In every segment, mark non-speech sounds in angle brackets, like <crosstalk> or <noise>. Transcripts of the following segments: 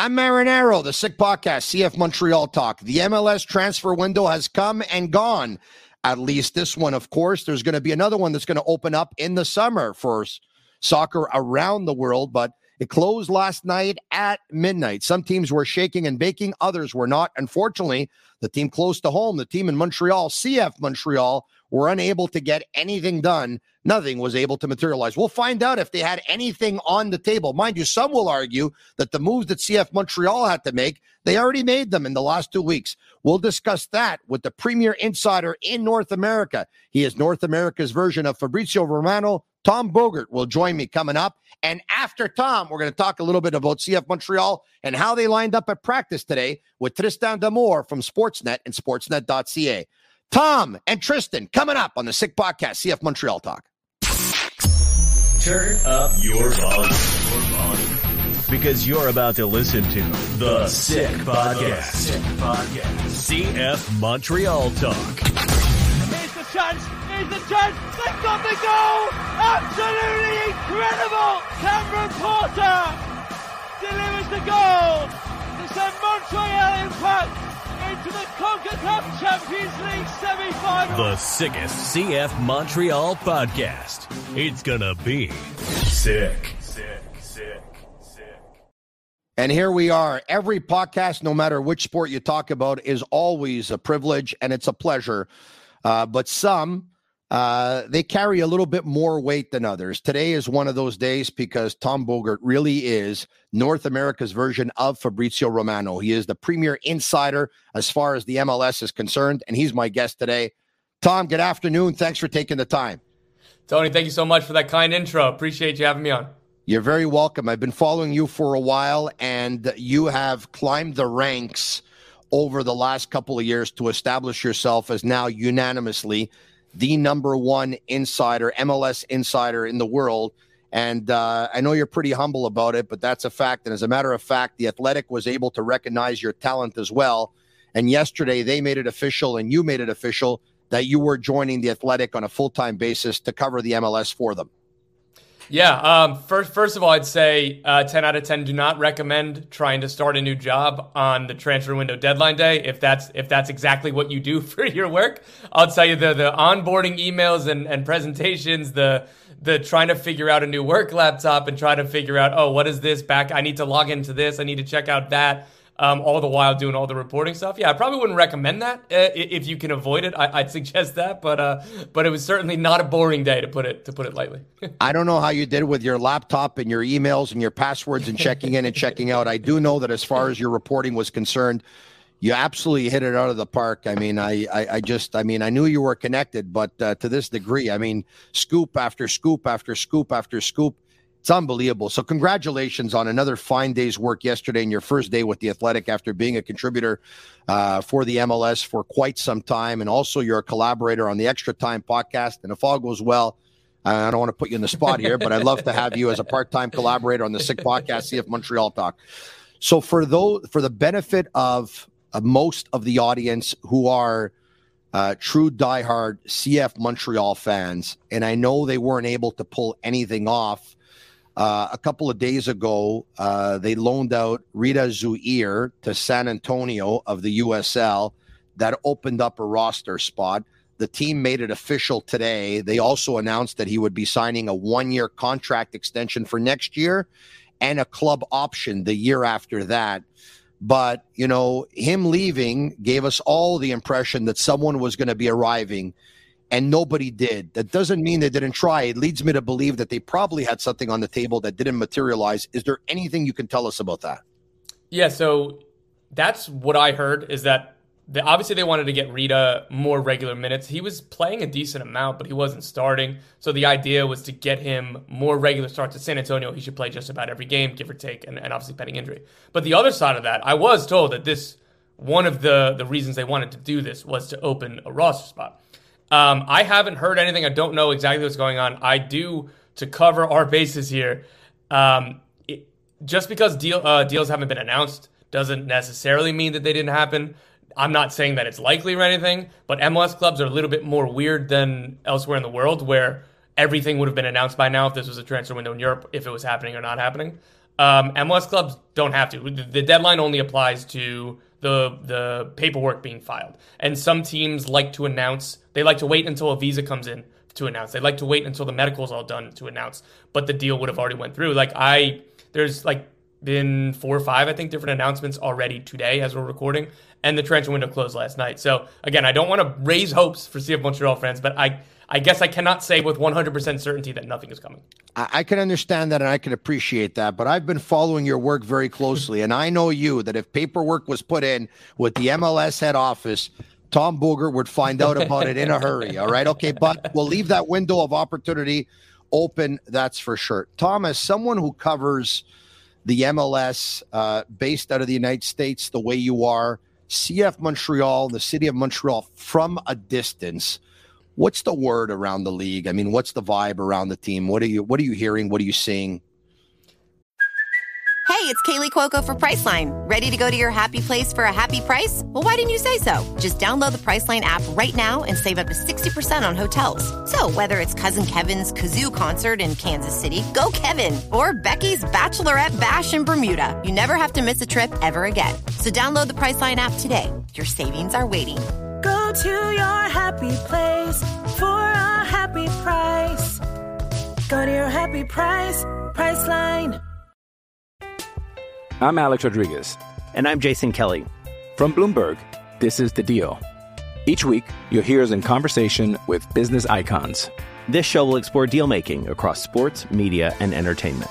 I'm Marinaro, the Sick Podcast, CF Montreal Talk. The MLS transfer window has come and gone. At least this one, of course. There's going to be another one that's going to open up in the summer for soccer around the world, but it closed last night at midnight. Some teams were shaking and baking, others were not. Unfortunately, the team close to home, the team in Montreal, CF Montreal, were unable to get anything done. Nothing was able to materialize. We'll find out if they had anything on the table. Mind you, some will argue that the moves that CF Montreal had to make, they already made them in the last two weeks. We'll discuss that with the premier insider in North America. He is North America's version of Fabrizio Romano. Tom Bogert will join me coming up. And after Tom, we're going to talk a little bit about CF Montreal and how they lined up at practice today with Tristan D'Amours from Sportsnet and sportsnet.ca. Tom and Tristan coming up on the Sick Podcast, CF Montreal Talk. Turn up your volume. Because you're about to listen to The Sick Podcast. Sick Podcast. CF Montreal Talk. Here's the chance. Here's the chance. They've got the goal. Absolutely incredible. Cameron Porter delivers the goal to send Montreal Impact into the CONCACAF Champions League semi-final. The sickest CF Montreal podcast. It's gonna be sick. Sick, sick, sick. And here we are. Every podcast, no matter which sport you talk about, is always a privilege and it's a pleasure. Uh, but some, uh, they carry a little bit more weight than others. Today is one of those days because Tom Bogert really is North America's version of Fabrizio Romano. He is the premier insider as far as the MLS is concerned, and he's my guest today. Tom, good afternoon. Thanks for taking the time. Tony, thank you so much for that kind intro. Appreciate you having me on. You're very welcome. I've been following you for a while, and you have climbed the ranks over the last couple of years to establish yourself as now unanimously the number one insider, MLS insider in the world. And uh, I know you're pretty humble about it, but that's a fact. And as a matter of fact, the Athletic was able to recognize your talent as well. And yesterday they made it official, and you made it official that you were joining the Athletic on a full time basis to cover the MLS for them. Yeah. Um, first, first of all, I'd say uh, 10 out of 10 do not recommend trying to start a new job on the transfer window deadline day. If that's if that's exactly what you do <laughs> for your work, I'll tell you the the onboarding emails and, and presentations, the the trying to figure out a new work laptop and try to figure out oh what is this back? I need to log into this. I need to check out that. Um, all the while doing all the reporting stuff. Yeah, I probably wouldn't recommend that uh, if you can avoid it. I, I'd suggest that, but uh, but it was certainly not a boring day to put it to put it lightly. <laughs> I don't know how you did with your laptop and your emails and your passwords and checking in and checking out. I do know that as far as your reporting was concerned, you absolutely hit it out of the park. I mean, I, I, I just, I mean, I knew you were connected, but uh, to this degree, I mean, scoop after scoop after scoop after scoop. It's unbelievable. So, congratulations on another fine day's work yesterday and your first day with the Athletic after being a contributor uh, for the MLS for quite some time. And also, you're a collaborator on the Extra Time podcast. And if all goes well, I don't want to put you in the spot here, but I'd love to have you as a part-time collaborator on the Sick Podcast, CF Montreal Talk. So for those for the benefit of uh, most of the audience who are uh, true diehard CF Montreal fans, and I know they weren't able to pull anything off. Uh, a couple of days ago, uh, they loaned out Rida Zouhir to San Antonio of the USL. That opened up a roster spot. The team made it official today. They also announced that he would be signing a one year contract extension for next year and a club option the year after that. But, you know, him leaving gave us all the impression that someone was going to be arriving and nobody did. That doesn't mean they didn't try. It leads me to believe that they probably had something on the table that didn't materialize. Is there anything you can tell us about that? Yeah, so that's what I heard is that the, obviously they wanted to get Rida more regular minutes. He was playing a decent amount, but he wasn't starting. So the idea was to get him more regular starts at San Antonio. He should play just about every game, give or take, and, and obviously pending injury. But the other side of that, I was told that this one of the the reasons they wanted to do this was to open a roster spot. Um, I haven't heard anything. I don't know exactly what's going on. I do to cover our bases here. Um, it, just because deal, uh, deals haven't been announced doesn't necessarily mean that they didn't happen. I'm not saying that it's likely or anything, but MLS clubs are a little bit more weird than elsewhere in the world, where everything would have been announced by now if this was a transfer window in Europe, if it was happening or not happening. Um, MLS clubs don't have to. The deadline only applies to the the paperwork being filed, and some teams like to announce. They like to wait until a visa comes in to announce. They like to wait until the medical is all done to announce. But the deal would have already went through. Like I, there's like been four or five, I think, different announcements already today as we're recording, and the transfer window closed last night. So again, I don't want to raise hopes for CF Montreal fans, but I I guess I cannot say with 100% certainty that nothing is coming. I, I can understand that and I can appreciate that, but I've been following your work very closely, and I know you that if paperwork was put in with the MLS head office, Tom Bogert would find out about it in a hurry. All right, okay, but we'll leave that window of opportunity open. That's for sure. Tom, as someone who covers the MLS uh, based out of the United States the way you are, CF Montreal, the city of Montreal from a distance. What's the word around the league? I mean, what's the vibe around the team? What are you what are you hearing? What are you seeing? Hey, it's Kaley Cuoco for Priceline. Ready to go to your happy place for a happy price? Well, why didn't you say so? Just download the Priceline app right now and save up to 60% on hotels. So, whether it's Cousin Kevin's Kazoo concert in Kansas City, go Kevin, or Becky's Bachelorette Bash in Bermuda, you never have to miss a trip ever again. So, download the Priceline app today. Your savings are waiting. Go to your happy place for a happy price. Go to your happy price, Priceline. I'm Alex Rodriguez. And I'm Jason Kelly. From Bloomberg, this is The Deal. Each week, you'll hear us in conversation with business icons. This show will explore deal making across sports, media, and entertainment.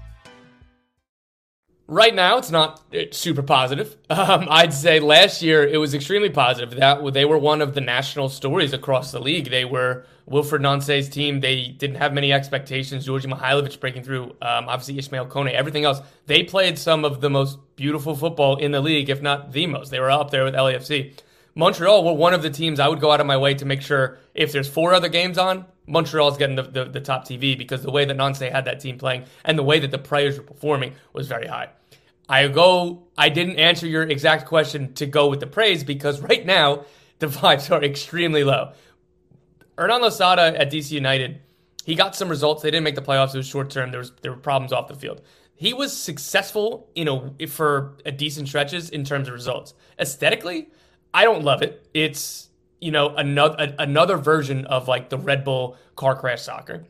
Right now, it's not uh, super positive. <laughs> Um, I'd say last year it was extremely positive. That they were one of the national stories across the league. They were Wilfried Nancy's team. They didn't have many expectations. Djordje Mihailovic breaking through. Um, obviously, Ismaël Koné. Everything else, they played some of the most beautiful football in the league, if not the most. They were up there with LAFC. Montreal were one of the teams I would go out of my way to make sure if there's four other games on, Montreal's getting the, the, the top TV because the way that Nance had that team playing and the way that the players were performing was very high. I go. I didn't answer your exact question to go with the praise because right now the <laughs> vibes are extremely low. Hernan Losada at DC United, he got some results. They didn't make the playoffs. It was short term. There was there were problems off the field. He was successful, you know, for a decent stretches in terms of results. Aesthetically, I don't love it. It's you know another another version of like the Red Bull car crash soccer.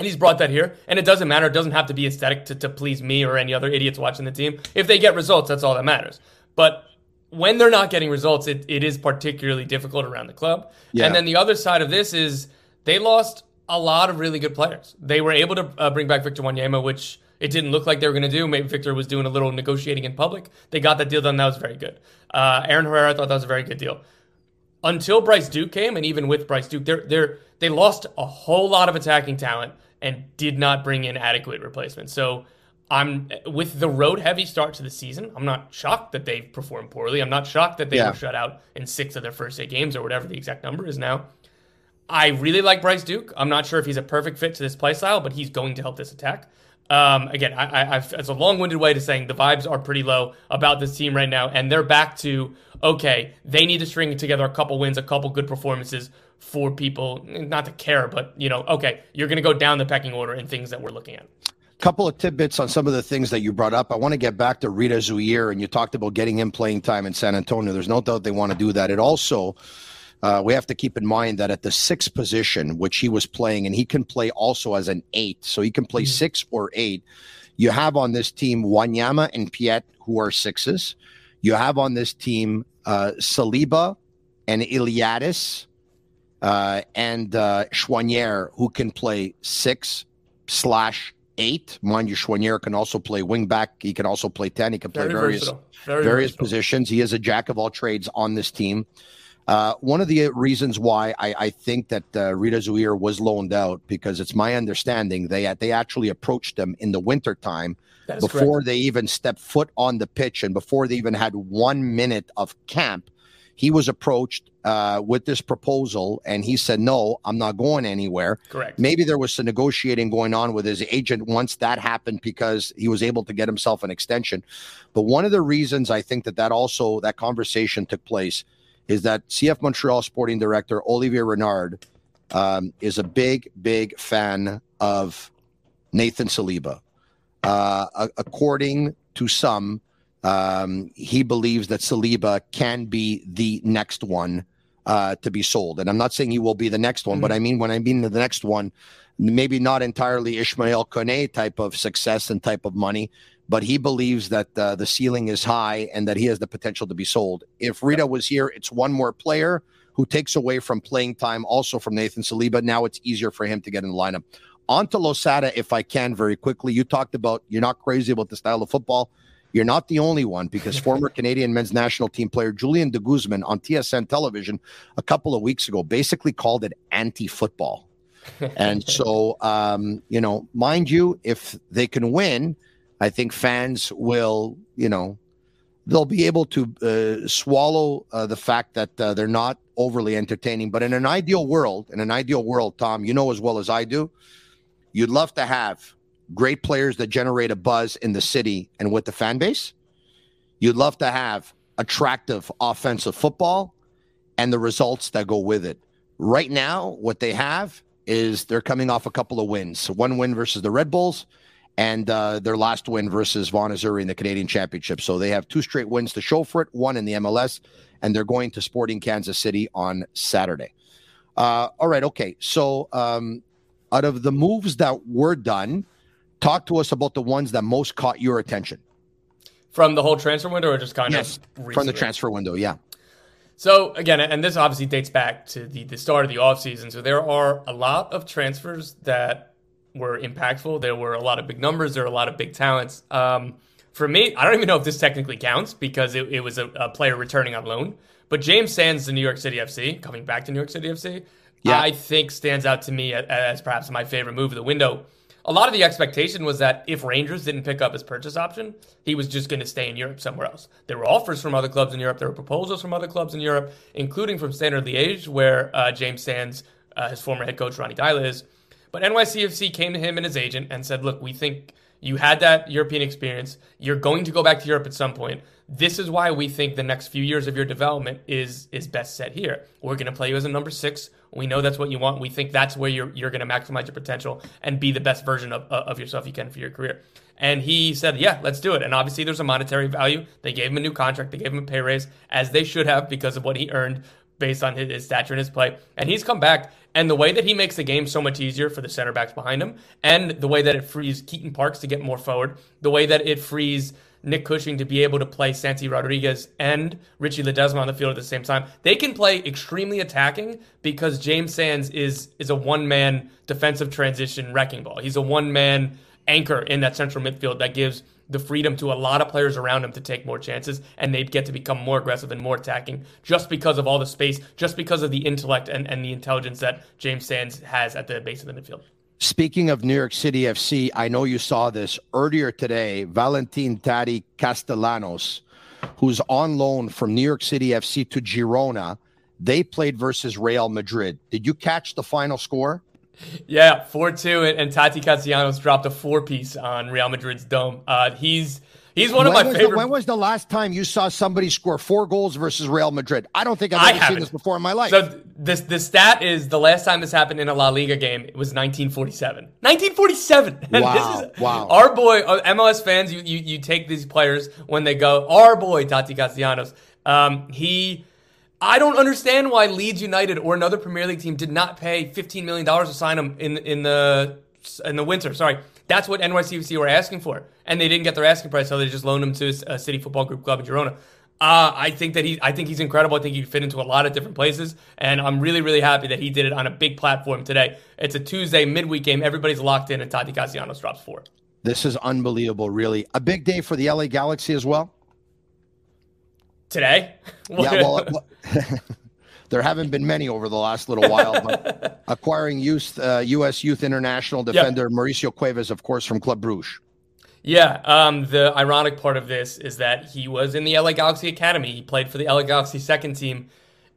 And he's brought that here. And it doesn't matter. It doesn't have to be aesthetic to, to please me or any other idiots watching the team. If they get results, that's all that matters. But when they're not getting results, it, it is particularly difficult around the club. Yeah. And then the other side of this is they lost a lot of really good players. They were able to uh, bring back Victor Wanyama, which it didn't look like they were going to do. Maybe Victor was doing a little negotiating in public. They got that deal done. That was very good. Uh, Aaron Herrera, I thought that was a very good deal until Bryce Duke came, and even with Bryce Duke, they're, they're, they lost a whole lot of attacking talent and did not bring in adequate replacements. So I'm with the road heavy start to the season. I'm not shocked that they've performed poorly. I'm not shocked that they Yeah. were shut out in six of their first eight games or whatever the exact number is now. I really like Bryce Duke. I'm not sure if he's a perfect fit to this play style, but he's going to help this attack. Um, again, I, I, I've, it's a long-winded way to saying the vibes are pretty low about this team right now, and they're back to okay. They need to string together a couple wins, a couple good performances for people not to care, but you know, okay, you're going to go down the pecking order in things that we're looking at. A couple of tidbits on some of the things that you brought up. I want to get back to Rida Zouhir, and you talked about getting him playing time in San Antonio. There's no doubt they want to do that. It also, uh, we have to keep in mind that at the sixth position, which he was playing, and he can play also as an eight, so he can play mm-hmm. six or eight. You have on this team Wanyama and Piette, who are sixes. You have on this team uh, Saliba and Iliadis uh, and uh, Choinière, who can play six slash eight. Mind you, Choinière can also play wing back. He can also play 10. He can play Very various, various positions. He is a jack of all trades on this team. Uh, one of the reasons why I, I think that uh, Rida Zouhir was loaned out because it's my understanding they they actually approached him in the wintertime before correct. they even stepped foot on the pitch and before they even had one minute of camp he was approached uh, with this proposal and he said, No, I'm not going anywhere. Correct. Maybe there was some negotiating going on with his agent once that happened because he was able to get himself an extension. But one of the reasons I think that that also, that conversation took place is that CF Montreal sporting director Olivier Renard um, is a big, big fan of Nathan Saliba. Uh, according to some, um, he believes that Saliba can be the next one uh, to be sold. And I'm not saying he will be the next one, mm-hmm. but I mean, when I mean the next one, maybe not entirely Ismaël Koné type of success and type of money, but he believes that uh, the ceiling is high and that he has the potential to be sold. If Rida was here, it's one more player who takes away from playing time also from Nathan Saliba. Now it's easier for him to get in the lineup. On to Losada, if I can, very quickly. You talked about you're not crazy about the style of football. You're not the only one because <laughs> former Canadian men's national team player Julian de Guzman on TSN television a couple of weeks ago basically called it anti football. <laughs> and so, um, you know, mind you, if they can win, I think fans will, you know, they'll be able to uh, swallow uh, the fact that uh, they're not overly entertaining. But in an ideal world, in an ideal world, Tom, you know as well as I do, you'd love to have great players that generate a buzz in the city and with the fan base. You'd love to have attractive offensive football and the results that go with it. Right now, what they have is they're coming off a couple of wins. One win versus the Red Bulls and uh, their last win versus Vaughan Azzurri in the Canadian Championship. So they have two straight wins to show for it, one in the MLS, and they're going to Sporting Kansas City on Saturday. Uh, all right, okay. So um, out of the moves that were done, Talk to us about the ones that most caught your attention. From the whole transfer window or just kind yes, of recently? from the transfer window, yeah. So again, and this obviously dates back to the, the start of the offseason. So there are a lot of transfers that were impactful. There were a lot of big numbers. There are a lot of big talents. Um, for me, I don't even know if this technically counts because it, it was a, a, player returning on loan. But James Sands to New York City FC, coming back to New York City FC, yeah. I think stands out to me as, as perhaps my favorite move of the window a lot of the expectation was that if Rangers didn't pick up his purchase option, he was just going to stay in Europe somewhere else. There were offers from other clubs in Europe. There were proposals from other clubs in Europe, including from Standard Liège, where uh, James Sands, uh, his former head coach Ronny Deila, is. But NYCFC came to him and his agent and said, "Look, we think you had that European experience. You're going to go back to Europe at some point. This is why we think the next few years of your development is is best set here. We're going to play you as a number six. We know that's what you want. We think that's where you're you're going to maximize your potential and be the best version of, of yourself you can for your career. And he said, "Yeah, let's do it." And obviously, there's a monetary value. They gave him a new contract. They gave him a pay raise, as they should have, because of what he earned based on his, his stature and his play. And he's come back, and the way that he makes the game so much easier for the center backs behind him, and the way that it frees Keaton Parks to get more forward, the way that it frees Nick Cushing to be able to play Santi Rodriguez and Richie Ledezma on the field at the same time. They can play extremely attacking because James Sands is is a one man defensive transition wrecking ball. He's a one man anchor in that central midfield that gives the freedom to a lot of players around him to take more chances and they'd get to become more aggressive and more attacking just because of all the space, just because of the intellect and, and the intelligence that James Sands has at the base of the midfield. Speaking of New York City FC, I know you saw this earlier today. Valentin Taty Castellanos, who's on loan from New York City FC to Girona, they played versus Real Madrid. Did you catch the final score? <laughs> Yeah, 4 2, and, Taty Castellanos dropped a four piece on Real Madrid's dome. Uh, he's He's one of when my favorite. The, when was the last time you saw somebody score four goals versus Real Madrid? I don't think I've I ever seen this before in my life. So this the stat is the last time this happened in a La Liga game it was 1947. 1947. <laughs> Wow, is, wow. Our boy uh, MLS fans, you, you you take these players when they go. Our boy Taty Castellanos. Um, he. I don't understand why Leeds United or another Premier League team did not pay 15 million dollars to sign him in in the in the winter. Sorry, that's what NYCFC were asking for, and they didn't get their asking price, so they just loaned him to a City Football Group club in Girona. Uh, I think that he, I think he's incredible. I think he fit into a lot of different places, and I'm really, really happy that he did it on a big platform today. It's a Tuesday midweek game. Everybody's locked in, and Taty Castellanos drops four. this is unbelievable, really. A big day for the LA Galaxy as well. Today, <laughs> Yeah, well, <laughs> there haven't been many over the last little while, but <laughs> acquiring youth, uh, U.S. Youth International defender Mauricio Cuevas, of course, from Club Bruges. Yeah, um, the ironic part of this is that he was in the LA Galaxy Academy. He played for the LA Galaxy second team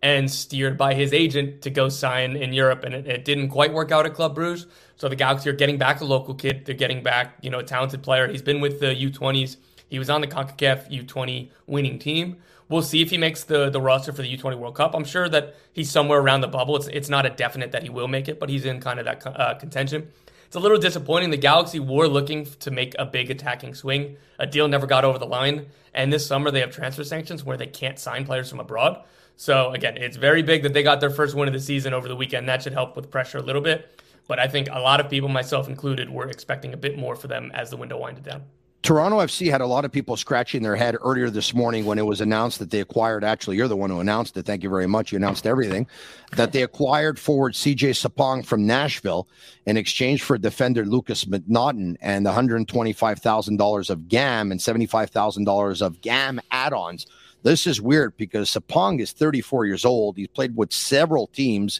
and steered by his agent to go sign in Europe, and it, it didn't quite work out at Club Bruges. So the Galaxy are getting back a local kid. They're getting back, you know, a talented player. He's been with the U20s. He was on the CONCACAF U20 winning team. We'll see if he makes the the roster for the U20 World Cup. I'm sure that he's somewhere around the bubble. It's it's not a definite that he will make it, but he's in kind of that uh, contention. It's a little disappointing. The Galaxy were looking to make a big attacking swing. A deal never got over the line, and this summer they have transfer sanctions where they can't sign players from abroad. So again, it's very big that they got their first win of the season over the weekend. That should help with pressure a little bit. But I think a lot of people, myself included, were expecting a bit more for them as the window winded down. Toronto FC had a lot of people scratching their head earlier this morning when it was announced that they acquired. Actually, you're the one who announced it. Thank you very much. You announced everything. That they acquired forward CJ Sapong from Nashville in exchange for defender Lukas MacNaughton and $125,000 of GAM and $75,000 of GAM add ons. This is weird because Sapong is 34 years old. He's played with several teams.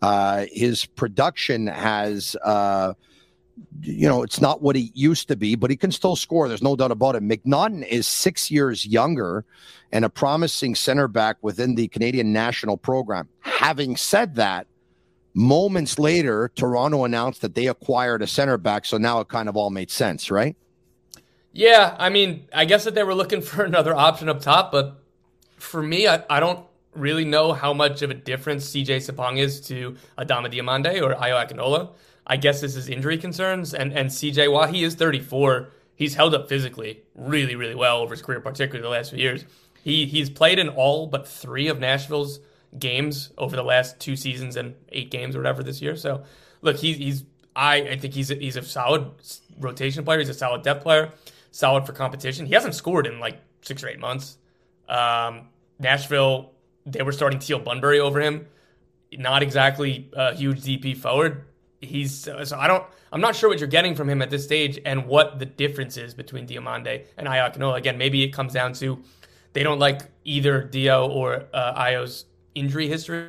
Uh, his production has. Uh, you know, it's not what he used to be, but he can still score. There's no doubt about it. MacNaughton is six years younger and a promising center back within the Canadian national program. Having said that, moments later, Toronto announced that they acquired a center back. So now it kind of all made sense, right? Yeah, I mean, I guess that they were looking <laughs> for another option up top, but for me, I, I don't really know how much of a difference CJ Sapong is to Adama Diomande or Ayo Akinola. I guess this is injury concerns. And and CJ, while he is 34, he's held up physically really, really well over his career, particularly the last few years. He he's played in all but three of Nashville's games over the last two seasons and eight games or whatever this year. So look, he's he's I, I think he's a, he's a solid rotation player. He's a solid depth player, solid for competition. He hasn't scored in like six or eight months. Um, Nashville, they were starting Teal Bunbury over him. Not exactly a huge DP forward he's so I don't I'm not sure what you're getting from him at this stage and what the difference is between Diomande and Ayo Akinola. Again, maybe it comes down to they don't like either Dio or uh, Ayo's injury history.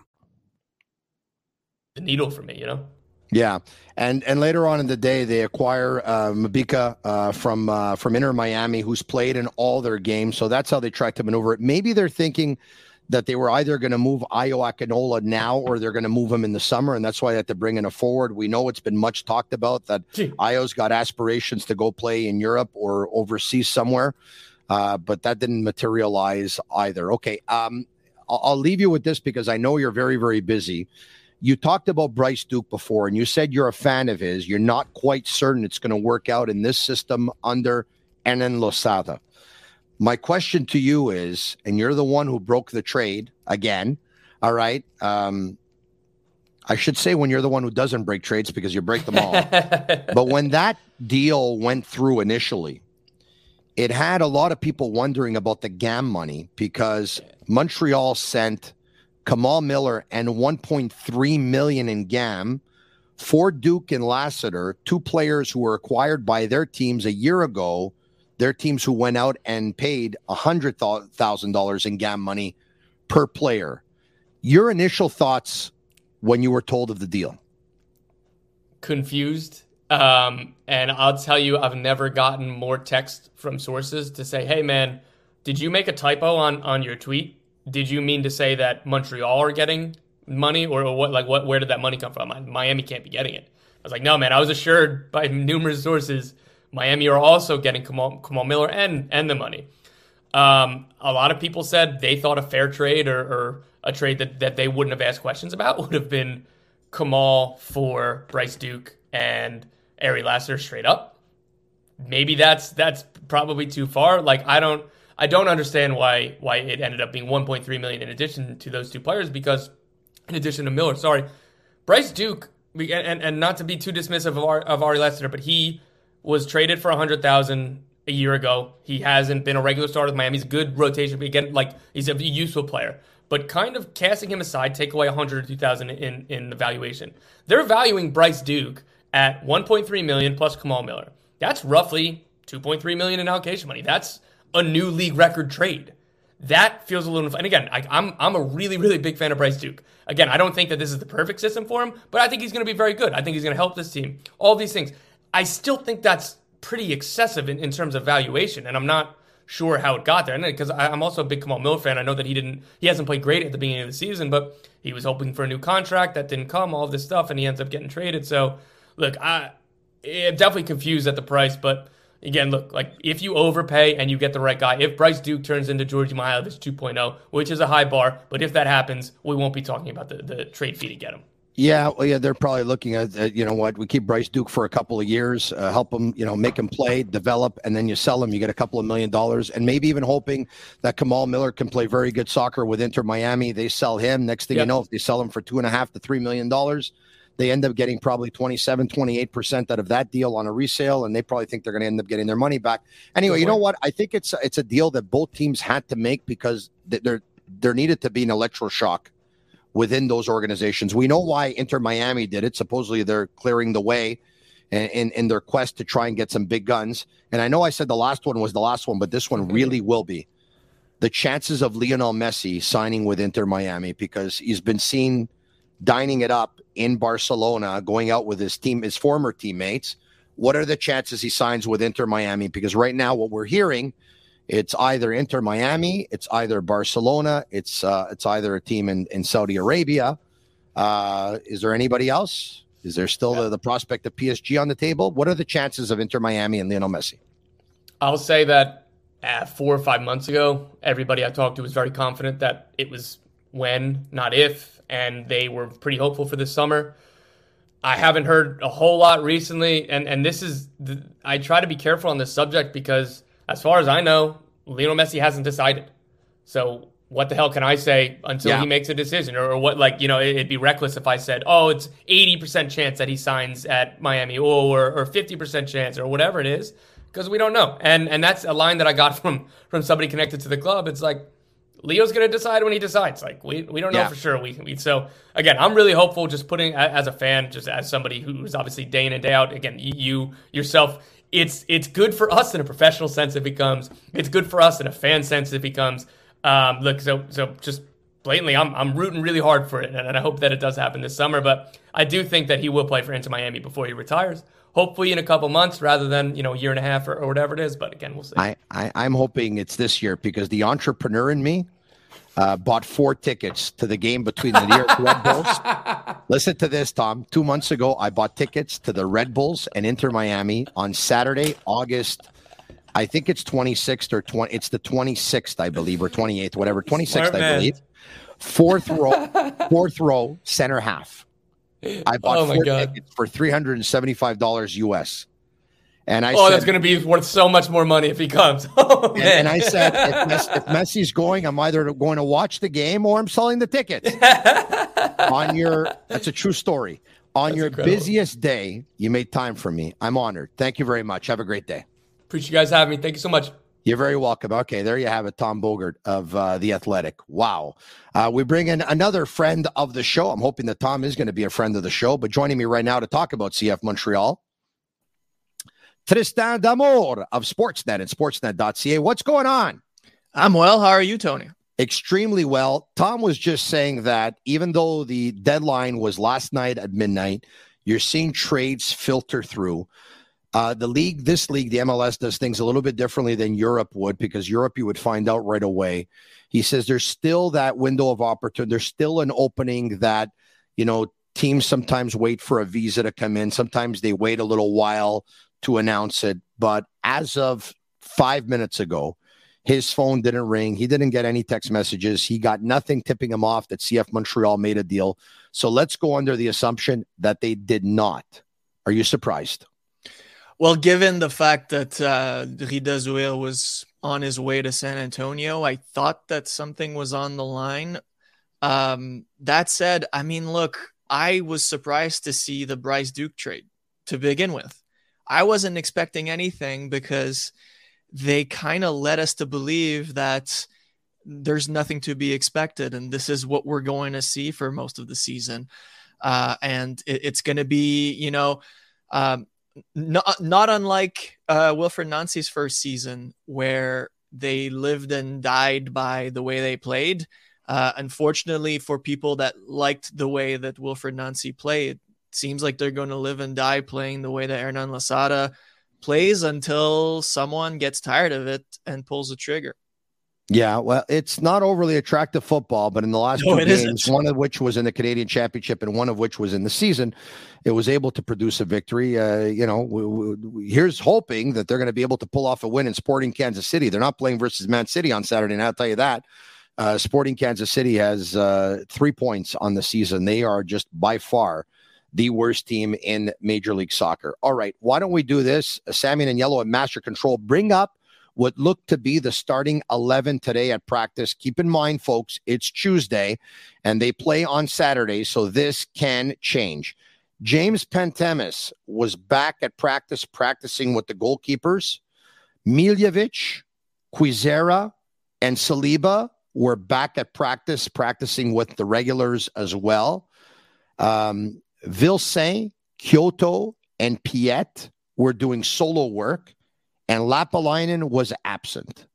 The needle for me, you know. Yeah, and and later on in the day, they acquire uh, Mabika uh, from uh, from Inter Miami, who's played in all their games. So that's how they tried to maneuver it. Maybe they're thinking that they were either going to move Ayo Akinola now or they're going to move him in the summer, and that's why they had to bring in a forward. We know it's been much talked about that Gee. Ayo's got aspirations to go play in Europe or overseas somewhere, uh, but that didn't materialize either. Okay, um, I'll, I'll leave you with this because I know you're very very busy. You talked about Bryce Duke before, and you said you're a fan of his. You're not quite certain it's going to work out in this system under Hernan Losada. My question to you is, and you're the one who broke the trade again. All right. Um, I should say when you're the one who doesn't break trades because you break them all. <laughs> but when that deal went through initially, it had a lot of people wondering about the GAM money because Montreal sent Kamal Miller and 1.3 million in GAM for Duke and Lassiter, two players who were acquired by their teams a year ago. Their teams who went out and paid $100,000 in GAM money per player. Your initial thoughts when you were told of the deal? Confused. Um, and I'll tell you, I've never gotten more text from sources to say, "Hey, man, did you make a typo on on your tweet? Did you mean to say that Montreal are getting money, or, what? Like, what? Where did that money come from? Miami can't be getting it." I was like, "No, man. I was assured by <laughs> numerous sources, Miami are also getting Kamal, Kamal Miller and and the money." Um, a lot of people said they thought a fair trade or, or a trade that, that they wouldn't have asked questions about <laughs> would have been Kamal for Bryce Duke and Ari Lassiter straight up. Maybe that's that's probably too far. Like I don't I don't understand why why it ended up being 1.3 million in addition to those two players because in addition to Miller, sorry, Bryce Duke and and, not to be too dismissive of, of Ari Lassiter, but he was traded for 100,000 a year ago. He hasn't been a regular starter with Miami. He's good rotation, again, like he's a useful player but kind of casting him aside, take away 102,000 in in the valuation. They're valuing Bryce Duke at 1.3 million plus Kamal Miller. That's roughly 2.3 million in allocation money. That's a new league record trade. That feels a little. And again, I, I'm I'm a really really big fan of Bryce Duke. Again, I don't think that this is the perfect system for him, but I think he's going to be very good. I think he's going to help this team. All these things. I still think that's pretty excessive in, in terms of valuation, and I'm not sure how it got there. And because I'm also a big Kamal Miller fan, I know that he didn't, he hasn't played great at the beginning of the season, but he was hoping for a new contract that didn't come, all this stuff, and he ends up getting traded. So, look, I, am definitely confused at the price, but again, look, like if you overpay and you get the right guy, if Bryce Duke turns into Djordje Mihailovic 2.0, which is a high bar, but if that happens, we won't be talking about the, the trade fee to get him. Yeah, well, yeah, they're probably looking at, at, you know what we keep Bryce Duke for a couple of years, uh, help him, you know, make him play, develop, and then you sell him. You get a couple of million dollars, and maybe even hoping that Kamal Miller can play very good soccer with Inter Miami. They sell him. Next thing yep. you know, if they sell him for two and a half to three million dollars, they end up getting probably 27, 28 percent out of that deal on a resale, and they probably think they're going to end up getting their money back. Anyway, you know what? I think it's it's a deal that both teams had to make because there there needed to be an electroshock within those organizations. We know why Inter Miami did it. Supposedly they're clearing the way in, in, in, their quest to try and get some big guns. And I know I said the last one was the last one, but this one mm-hmm. really will be. The chances of Lionel Messi signing with Inter Miami because he's been seen dining it up in Barcelona, going out with his team, his former teammates. What are the chances he signs with Inter Miami? Because right now, what we're hearing it's either Inter Miami, it's either Barcelona, it's uh, it's either a team in, in Saudi Arabia. Uh, is there anybody else? Is there still yeah. the, the prospect of PSG on the table? What are the chances of Inter Miami and Lionel Messi? I'll say that uh, four or five months ago, everybody I talked to was very confident that it was when, not if, and they were pretty hopeful for this summer. I haven't heard a whole lot recently, and and this is the, I try to be careful on this subject because as far as I know, Lionel Messi hasn't decided. So what the hell can I say until yeah. he makes a decision? Or, or, what, like, you know, it'd be reckless if I said, oh, it's 80% chance that he signs at Miami or, or 50% chance or whatever it is, because we don't know. And and that's a line that I got <laughs> from from somebody connected to the club. It's like, Leo's going to decide when he decides. Like, we, we don't know yeah. for sure. We, we, So, again, I'm really hopeful just putting, as a fan, just as somebody who's obviously day in and day out, again, you yourself it's it's good for us in a professional sense. If it becomes it's good for us in a fan sense. It becomes um, look so so just blatantly, I'm I'm rooting really hard for it, and I hope that it does happen this summer. But I do think that he will play for Inter Miami before he retires. Hopefully in a couple months rather than you know a year and a half or, or whatever it is. But again, we'll see. I, I I'm hoping it's this year because the entrepreneur in me uh, bought four tickets to the game between the New York Red Bulls. <laughs> Listen to this, Tom. Two months ago, I bought tickets to the Red Bulls and Inter Miami on Saturday, August. I think it's 26th or 20. It's the 26th, I believe, or 28th, whatever. 26th, Smart I man. believe. Fourth row, fourth row, center half. I bought Oh four tickets for three hundred and seventy-five dollars US. And I oh, said, that's going to be worth so much more money if he comes. <laughs> Oh, and, and. I said, if, <laughs> if Messi's going, I'm either going to watch the game or I'm selling the tickets. <laughs> On your, that's a true story. On your incredible. busiest day, you made time for me. I'm honored. Thank you very much. Have a great day. Appreciate you guys having me. Thank you so much. You're very welcome. Okay, there you have it, Tom Bogert of uh, the Athletic. Wow. Uh, we bring in another friend of the show. I'm hoping that Tom is going to be a friend of the show, but joining me right now to talk about CF Montreal, Tristan D'Amours of Sportsnet and Sportsnet.ca. What's going on? I'm well. How are you, Tony? Extremely well. Tom was just saying that even though the deadline was last night at midnight, you're seeing trades filter through. Uh, the league, this league, the MLS does things a little bit differently than Europe would because Europe you would find out right away. He says there's still that window of opportunity. There's still an opening that, you know, teams sometimes wait for a visa to come in. Sometimes they wait a little while to announce it. But as of five minutes ago, his phone didn't ring. He didn't get any text messages. He got nothing tipping him off that CF Montreal made a deal. So let's go under the assumption that they did not. Are you surprised? Well, given the fact that uh, Rida Zouhir was on his way to San Antonio, I thought that something was on the line. Um, that said, I mean, look, I was surprised to see the Bryce Duke trade to begin with. I wasn't expecting anything because they kind of led us to believe that there's nothing to be expected, and this is what we're going to see for most of the season. Uh, and it, it's going to be, you know, um, not not unlike uh, Wilfried Nancy's first season, where they lived and died by the way they played. Uh, unfortunately, for people that liked the way that Wilfried Nancy played, it seems like they're going to live and die playing the way that Hernan Losada plays until someone gets tired of it and pulls the trigger. Yeah, well, it's not overly attractive football, but in the last No, two games, isn't. one of which was in the Canadian Championship and one of which was in the season, it was able to produce a victory. Uh, you know, w- w- here's hoping that they're going to be able to pull off a win in Sporting Kansas City. They're not playing versus Man City on Saturday, and I'll tell you that. Uh, Sporting Kansas City has uh, three points on the season. They are just by far the worst team in Major League Soccer. All right, why don't we do this? Sammy and Yellow at Master Control. Bring up what looked to be the starting 11 today at practice. Keep in mind, folks, it's Tuesday and they play on Saturday, so this can change. James Pantemis was back at practice, practicing with the goalkeepers. Miljevic, Quizera, and Saliba were back at practice, practicing with the regulars as well. Um, Vilsaint, Quioto, and Piette were doing solo work, and Lappalainen was absent.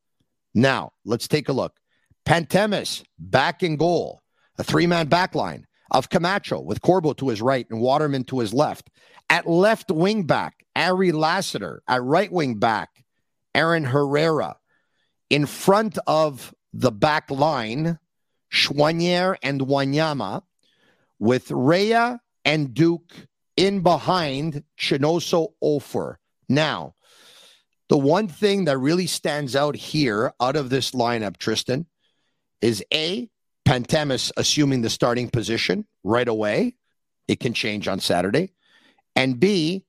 Now, let's take a look. Pantemis back in goal, a three man back line of Camacho with Corbo to his right and Waterman to his left. At left wing back, Ari Lassiter. At right wing back, Aaron Herrera. In front of the back line, Choinière and Wanyama, with Rhea and Duke in behind Chinonso Offor. Now, the one thing that really stands out here out of this lineup, Tristan, is A, Pantemis assuming the starting position right away. It can change on Saturday. And B,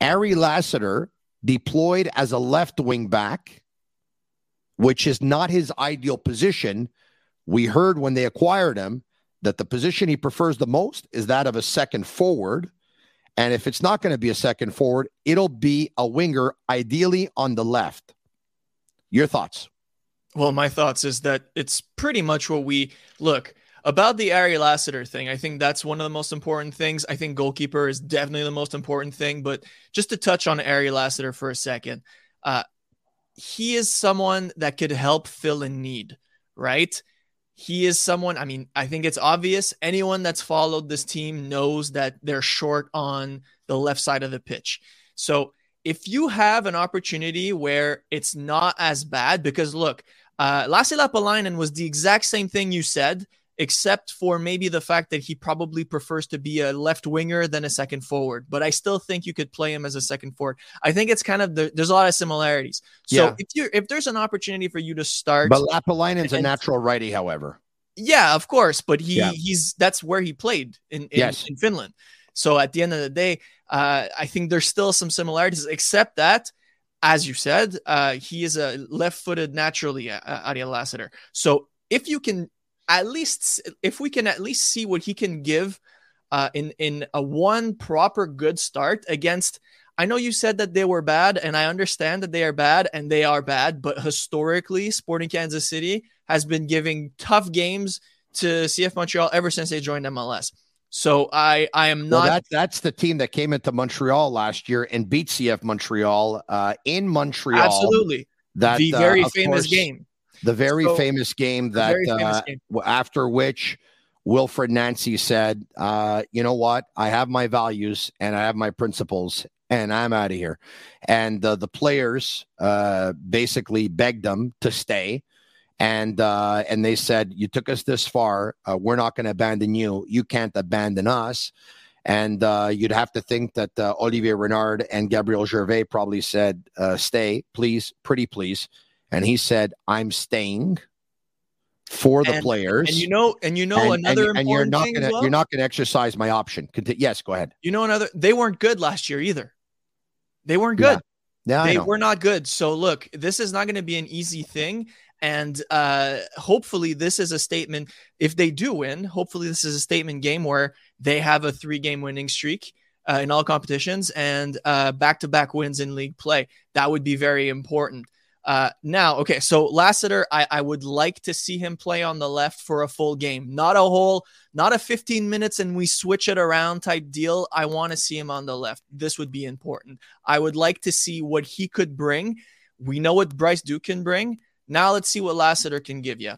Ari Lassiter deployed as a left wing back, which is not his ideal position. We heard when they acquired him that the position he prefers the most is that of a second forward. And if it's not going to be a second forward, it'll be a winger, ideally on the left. Your thoughts? Well, my thoughts is that it's pretty much what we look about the Ari Lassiter thing. I think that's one of the most important things. I think goalkeeper is definitely the most important thing. But just to touch on Ari Lassiter for a second, uh, he is someone that could help fill a need, right? He is someone, I mean, I think it's obvious. Anyone that's followed this team knows that they're short on the left side of the pitch. So if you have an opportunity where it's not as bad, because look, uh, Lassi Lappalainen was the exact same thing you said, except for maybe the fact that he probably prefers to be a left winger than a second forward. But I still think you could play him as a second forward. I think it's kind of the, there's a lot of similarities. So Yeah. if you if there's an opportunity for you to start, But Lappalainen's a natural righty, however. yeah, of course, but he Yeah. he's that's where he played in in, Yes. in Finland. So at the end of the day, uh, I think there's still some similarities, except that, as you said, uh, he is a left-footed naturally, uh, Ariel Lassiter. So if you can at least, if we can at least see what he can give uh, in in a one proper good start against. I know you said that they were bad, and I understand that they are bad, and they are bad. But historically, Sporting Kansas City has been giving tough games to CF Montreal ever since they joined MLS. So I I am not. Well, that, that's the team that came into Montreal last year and beat CF Montreal uh, in Montreal. Absolutely, that the uh, very of famous course, game. The very So- famous game that famous uh, game. after which Wilfried Nancy said, uh, "You know what? I have my values and I have my principles, and I'm out of here." And uh, the players uh, basically begged them to stay, and uh, and they said, "You took us this far. Uh, we're not going to abandon you. You can't abandon us." And uh, you'd have to think that uh, Olivier Renard and Gabriel Gervais probably said, uh, "Stay, please, pretty please." And he said, "I'm staying for the And- players." And you know, and you know and, another and, and you're not gonna well? you're not gonna exercise my option. Conti- yes, go ahead. You know another. They weren't good last year either. They weren't good. Yeah, I they were not good. So look, this is not going to be an easy thing. And uh, hopefully, this is a statement. If they do win, hopefully, this is a statement game where they have a three game winning streak uh, in all competitions and back to back wins in league play. That would be very important. Uh, now, okay, so Lassiter, I, I would like to see him play on the left for a full game, not a whole, not a 15 minutes and we switch it around type deal. I want to see him on the left. This would be important. I would like to see what he could bring. We know what Bryce Duke can bring. Now let's see what Lassiter can give you.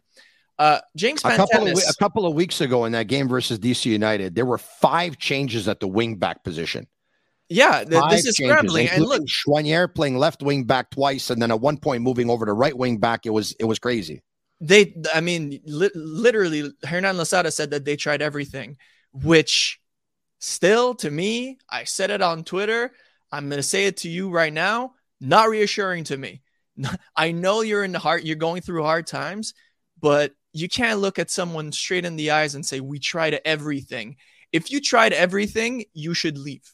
Uh, James A couple, of, a couple of weeks ago in that game versus DC United, there were five changes at the wing back position. Yeah, th- this is changes, scrambling. And look, Choinière playing left wing back twice, and then at one point moving over to right wing back. It was it was crazy. they i mean li- literally hernan losada said that they tried everything which still to me i said it on twitter i'm going to say it to you right now not reassuring to me <laughs> i know you're in the heart you're going through hard times but you can't look at someone straight in the eyes and say we tried everything if you tried everything you should leave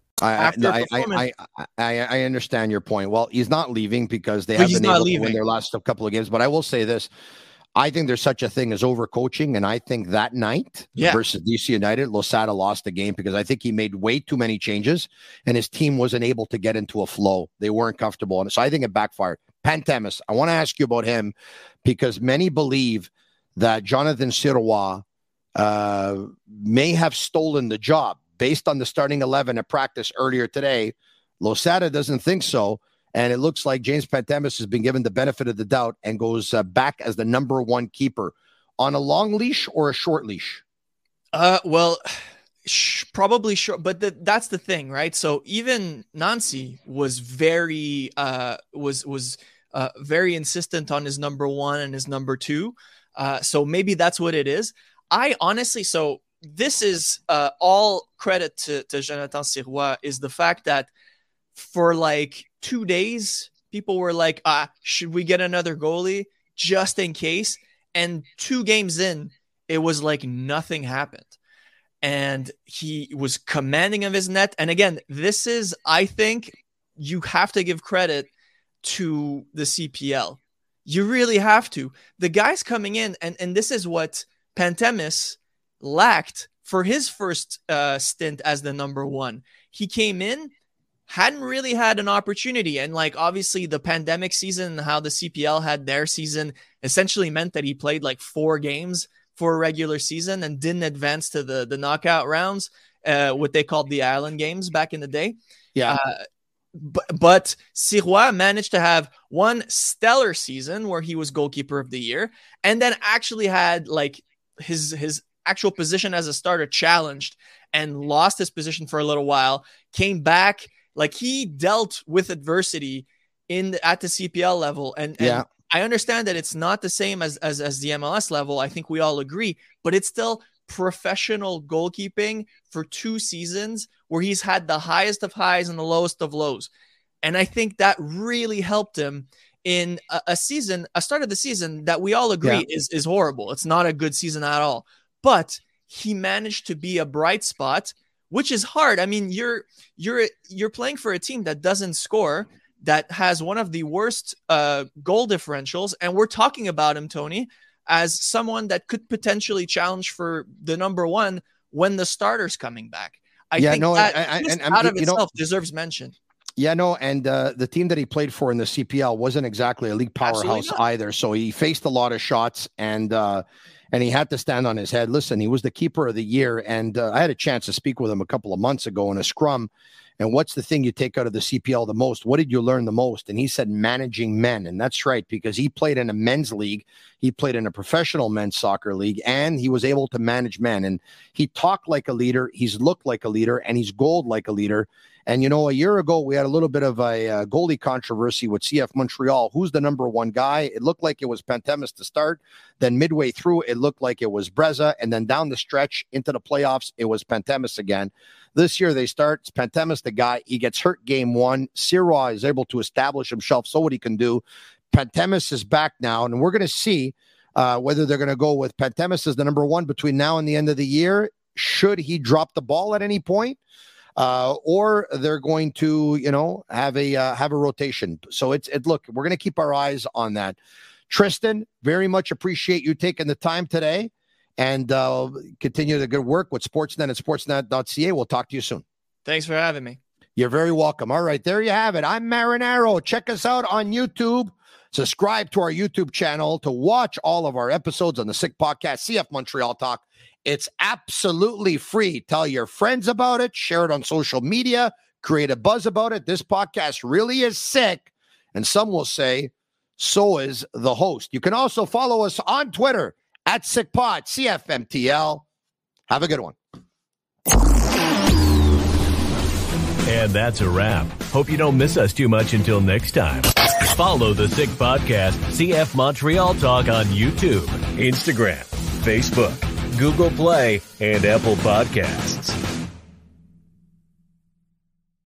I, I, I, I, I understand your point. Well, he's not leaving because they But have he's been able to win their last couple of games. But I will say this: I think there's such a thing as overcoaching, and I think that night Yeah. versus DC United, Losada lost the game because I think he made way too many changes, and his team wasn't able to get into a flow. They weren't comfortable, and so I think it backfired. Pantemis, I want to ask you about him because many believe that Jonathan Sirois uh, may have stolen the job based on the starting 11 at practice earlier today. Losada doesn't think so. And it looks like James Pantemis has been given the benefit of the doubt and goes uh, back as the number one keeper on a long leash or a short leash. Uh, well, sh- probably sure, but the, that's the thing, right? So even Nancy was very, uh, was was uh, very insistent on his number one and his number two. Uh, so maybe that's what it is. I honestly, so this is uh, all credit to, to Jonathan Sirois is the fact that for like two days, people were like, ah, should we get another goalie just in case? And two games in, it was like nothing happened. And he was commanding of his net. And again, this is, I think, you have to give credit to the CPL. You really have to. The guys coming in, and, and this is what Pantemis lacked for his first uh, stint as the number one. He came in, hadn't really had an opportunity. And like obviously the pandemic season, and how the CPL had their season essentially meant that he played like four games for a regular season and didn't advance to the, the knockout rounds, uh, what they called the island games back in the day. Yeah. Uh, but, but Sirois managed to have one stellar season where he was goalkeeper of the year and then actually had like his his actual position as a starter challenged and lost his position for a little while, came back. Like he dealt with adversity in the, at the CPL level. And, and Yeah. I understand that it's not the same as, as as the MLS level. I think we all agree, but it's still professional goalkeeping for two seasons where he's had the highest of highs and the lowest of lows. And I think that really helped him in a, a season, a start of the season that we all agree Yeah. is is horrible. It's not a good season at all. But he managed to be a bright spot, which is hard. I mean, you're you're you're playing for a team that doesn't score, that has one of the worst uh, goal differentials, and we're talking about him, Tony, as someone that could potentially challenge for the number one when the starter's coming back. I Yeah, think no, that I- I- and- out of you know- itself deserves mention. Yeah, no, and uh, the team that he played for in the CPL wasn't exactly a league powerhouse either. So he faced a lot of shots, and uh, and he had to stand on his head. Listen, he was the keeper of the year, and uh, I had a chance to speak with him a couple of months ago in a scrum. And what's the thing you take out of the CPL the most? What did you learn the most? And he said managing men, and that's right because he played in a men's league, he played in a professional men's soccer league, and he was able to manage men. And he talked like a leader, he's looked like a leader, and he's gold like a leader. And you know, a year ago we had a little bit of a uh, goalie controversy with CF Montreal. Who's the number one guy? It looked like it was Pantemis to start. Then midway through, it looked like it was Breza, and then down the stretch into the playoffs, it was Pantemis again. This year they start. It's Pantemis the guy. He gets hurt game one. Sirois is able to establish himself, so what he can do. Pantemis is back now, and we're going to see uh, whether they're going to go with Pantemis as the number one between now and the end of the year. Should he drop the ball at any point? Uh, or they're going to, you know, have a uh, have a rotation. So it's it. Look, we're going to keep our eyes on that. Tristan, very much appreciate you taking the time today, and uh, continue the good work with Sportsnet and Sportsnet.ca. We'll talk to you soon. Thanks for having me. You're very welcome. All right, there you have it. I'm Marinaro. Check us out on YouTube. Subscribe to our YouTube channel to watch all of our episodes on the Sick Podcast, CF Montreal Talk. It's absolutely free. Tell your friends about it, share it on social media, create a buzz about it. This podcast really is sick. And some will say, so is the host. You can also follow us on Twitter at SickPod, CFMTL. Have a good one. And that's a wrap. Hope you don't miss us too much until next time. Follow the Sick Podcast, CF Montreal Talk on YouTube, Instagram, Facebook, Google Play, and Apple Podcasts.